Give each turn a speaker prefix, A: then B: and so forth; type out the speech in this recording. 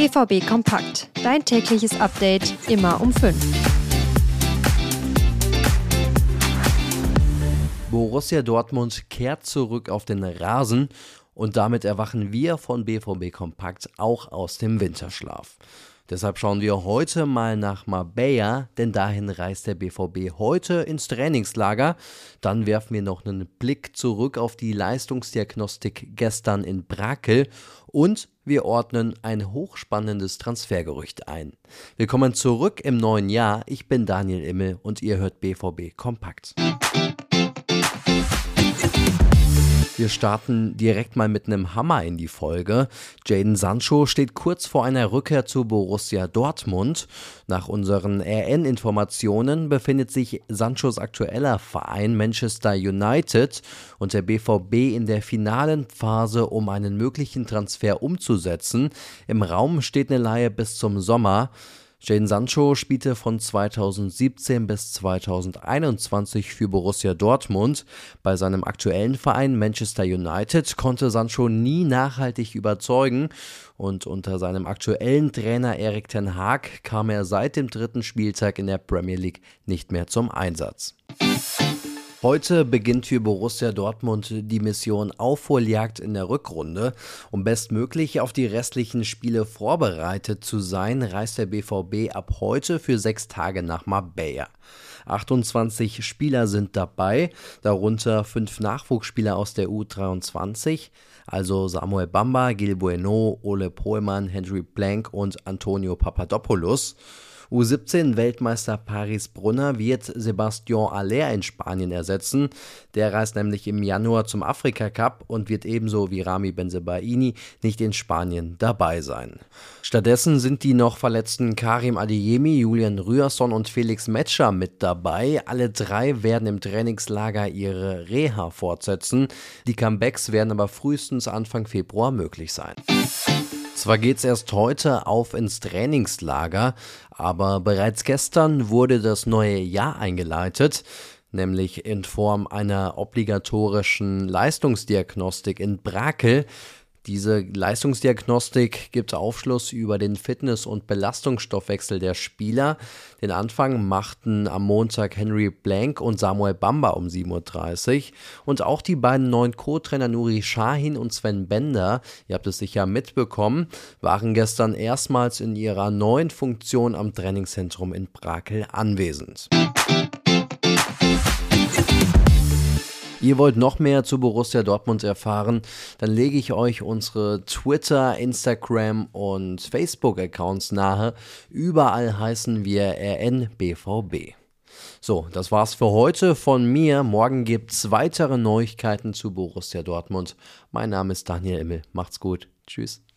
A: BVB Kompakt. Dein tägliches Update immer um 5.
B: Borussia Dortmund kehrt zurück auf den Rasen und damit erwachen wir von BVB Kompakt auch aus dem Winterschlaf. Deshalb schauen wir heute mal nach Marbella, denn dahin reist der BVB heute ins Trainingslager. Dann werfen wir noch einen Blick zurück auf die Leistungsdiagnostik gestern in Brakel und wir ordnen ein hochspannendes Transfergerücht ein. Willkommen zurück im neuen Jahr. Ich bin Daniel Immel und ihr hört BVB Kompakt. Wir starten direkt mal mit einem Hammer in die Folge. Jaden Sancho steht kurz vor einer Rückkehr zu Borussia Dortmund. Nach unseren RN-Informationen befindet sich Sanchos aktueller Verein Manchester United und der BVB in der finalen Phase, um einen möglichen Transfer umzusetzen. Im Raum steht eine Leihe bis zum Sommer. Jadon Sancho spielte von 2017 bis 2021 für Borussia Dortmund. Bei seinem aktuellen Verein Manchester United konnte Sancho nie nachhaltig überzeugen und unter seinem aktuellen Trainer Erik Ten Haag kam er seit dem dritten Spieltag in der Premier League nicht mehr zum Einsatz. Heute beginnt für Borussia Dortmund die Mission Aufholjagd in der Rückrunde. Um bestmöglich auf die restlichen Spiele vorbereitet zu sein, reist der BVB ab heute für sechs Tage nach Marbella. 28 Spieler sind dabei, darunter fünf Nachwuchsspieler aus der U23, also Samuel Bamba, Gil Bueno, Ole Pohlmann, Henry Blank und Antonio Papadopoulos. U17-Weltmeister Paris Brunner wird Sebastian Aller in Spanien ersetzen. Der reist nämlich im Januar zum Afrika Cup und wird ebenso wie Rami Benzebaini nicht in Spanien dabei sein. Stattdessen sind die noch verletzten Karim Adeyemi, Julian Rührson und Felix Metscher mit dabei. Alle drei werden im Trainingslager ihre Reha fortsetzen. Die Comebacks werden aber frühestens Anfang Februar möglich sein. Zwar geht's erst heute auf ins Trainingslager, aber bereits gestern wurde das neue Jahr eingeleitet, nämlich in Form einer obligatorischen Leistungsdiagnostik in Brakel. Diese Leistungsdiagnostik gibt Aufschluss über den Fitness- und Belastungsstoffwechsel der Spieler. Den Anfang machten am Montag Henry Blank und Samuel Bamba um 7.30 Uhr. Und auch die beiden neuen Co-Trainer Nuri Shahin und Sven Bender, ihr habt es sicher mitbekommen, waren gestern erstmals in ihrer neuen Funktion am Trainingszentrum in Brakel anwesend. Ihr wollt noch mehr zu Borussia Dortmund erfahren, dann lege ich euch unsere Twitter, Instagram und Facebook-Accounts nahe. Überall heißen wir RNBVB. So, das war's für heute von mir. Morgen gibt's weitere Neuigkeiten zu Borussia Dortmund. Mein Name ist Daniel Immel. Macht's gut. Tschüss.